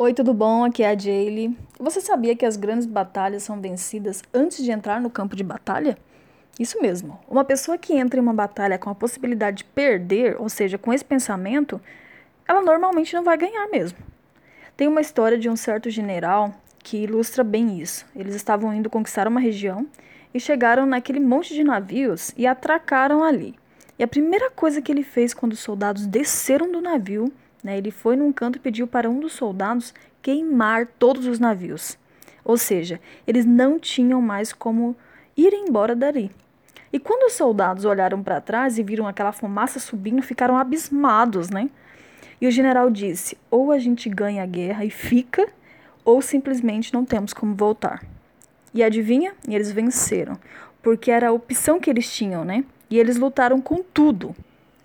Oi, tudo bom? Aqui é a Jaylee. Você sabia que as grandes batalhas são vencidas antes de entrar no campo de batalha? Isso mesmo. Uma pessoa que entra em uma batalha com a possibilidade de perder, ou seja, com esse pensamento, ela normalmente não vai ganhar mesmo. Tem uma história de um certo general que ilustra bem isso. Eles estavam indo conquistar uma região e chegaram naquele monte de navios e atracaram ali. E a primeira coisa que ele fez quando os soldados desceram do navio né? Ele foi num canto e pediu para um dos soldados queimar todos os navios. Ou seja, eles não tinham mais como ir embora dali. E quando os soldados olharam para trás e viram aquela fumaça subindo, ficaram abismados, né? E o general disse: ou a gente ganha a guerra e fica, ou simplesmente não temos como voltar. E adivinha? E eles venceram, porque era a opção que eles tinham, né? E eles lutaram com tudo.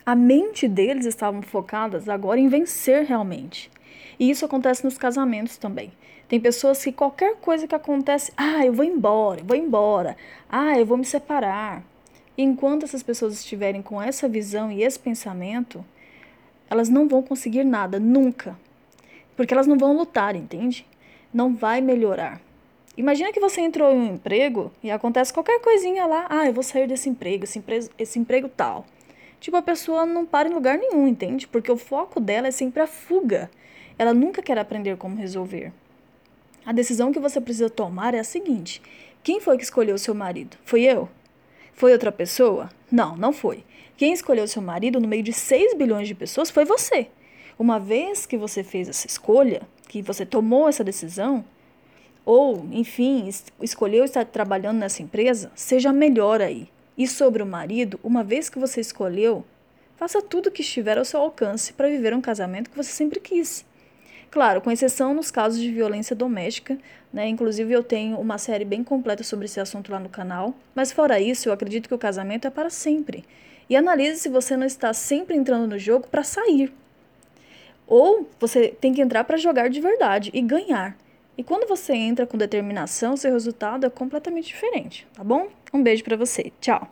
A mente deles estava focadas agora em vencer realmente. E isso acontece nos casamentos também. Tem pessoas que qualquer coisa que acontece, ah, eu vou embora, eu vou embora, ah, eu vou me separar. E enquanto essas pessoas estiverem com essa visão e esse pensamento, elas não vão conseguir nada, nunca. Porque elas não vão lutar, entende? Não vai melhorar. Imagina que você entrou em um emprego e acontece qualquer coisinha lá, ah, eu vou sair desse emprego, esse, emprego, esse emprego tal tipo, a pessoa não para em lugar nenhum, entende? Porque o foco dela é sempre a fuga. Ela nunca quer aprender como resolver. A decisão que você precisa tomar é a seguinte: quem foi que escolheu seu marido? Foi eu? Foi outra pessoa? Não, não foi. Quem escolheu seu marido no meio de 6 bilhões de pessoas foi você. Uma vez que você fez essa escolha, que você tomou essa decisão, ou, enfim, escolheu estar trabalhando nessa empresa, seja melhor aí. E sobre o marido, uma vez que você escolheu, faça tudo o que estiver ao seu alcance para viver um casamento que você sempre quis. Claro, com exceção nos casos de violência doméstica, né? Inclusive eu tenho uma série bem completa sobre esse assunto lá no canal. Mas fora isso, eu acredito que o casamento é para sempre. E analise se você não está sempre entrando no jogo para sair. Ou você tem que entrar para jogar de verdade e ganhar. E quando você entra com determinação, seu resultado é completamente diferente, tá bom? Um beijo para você. Tchau.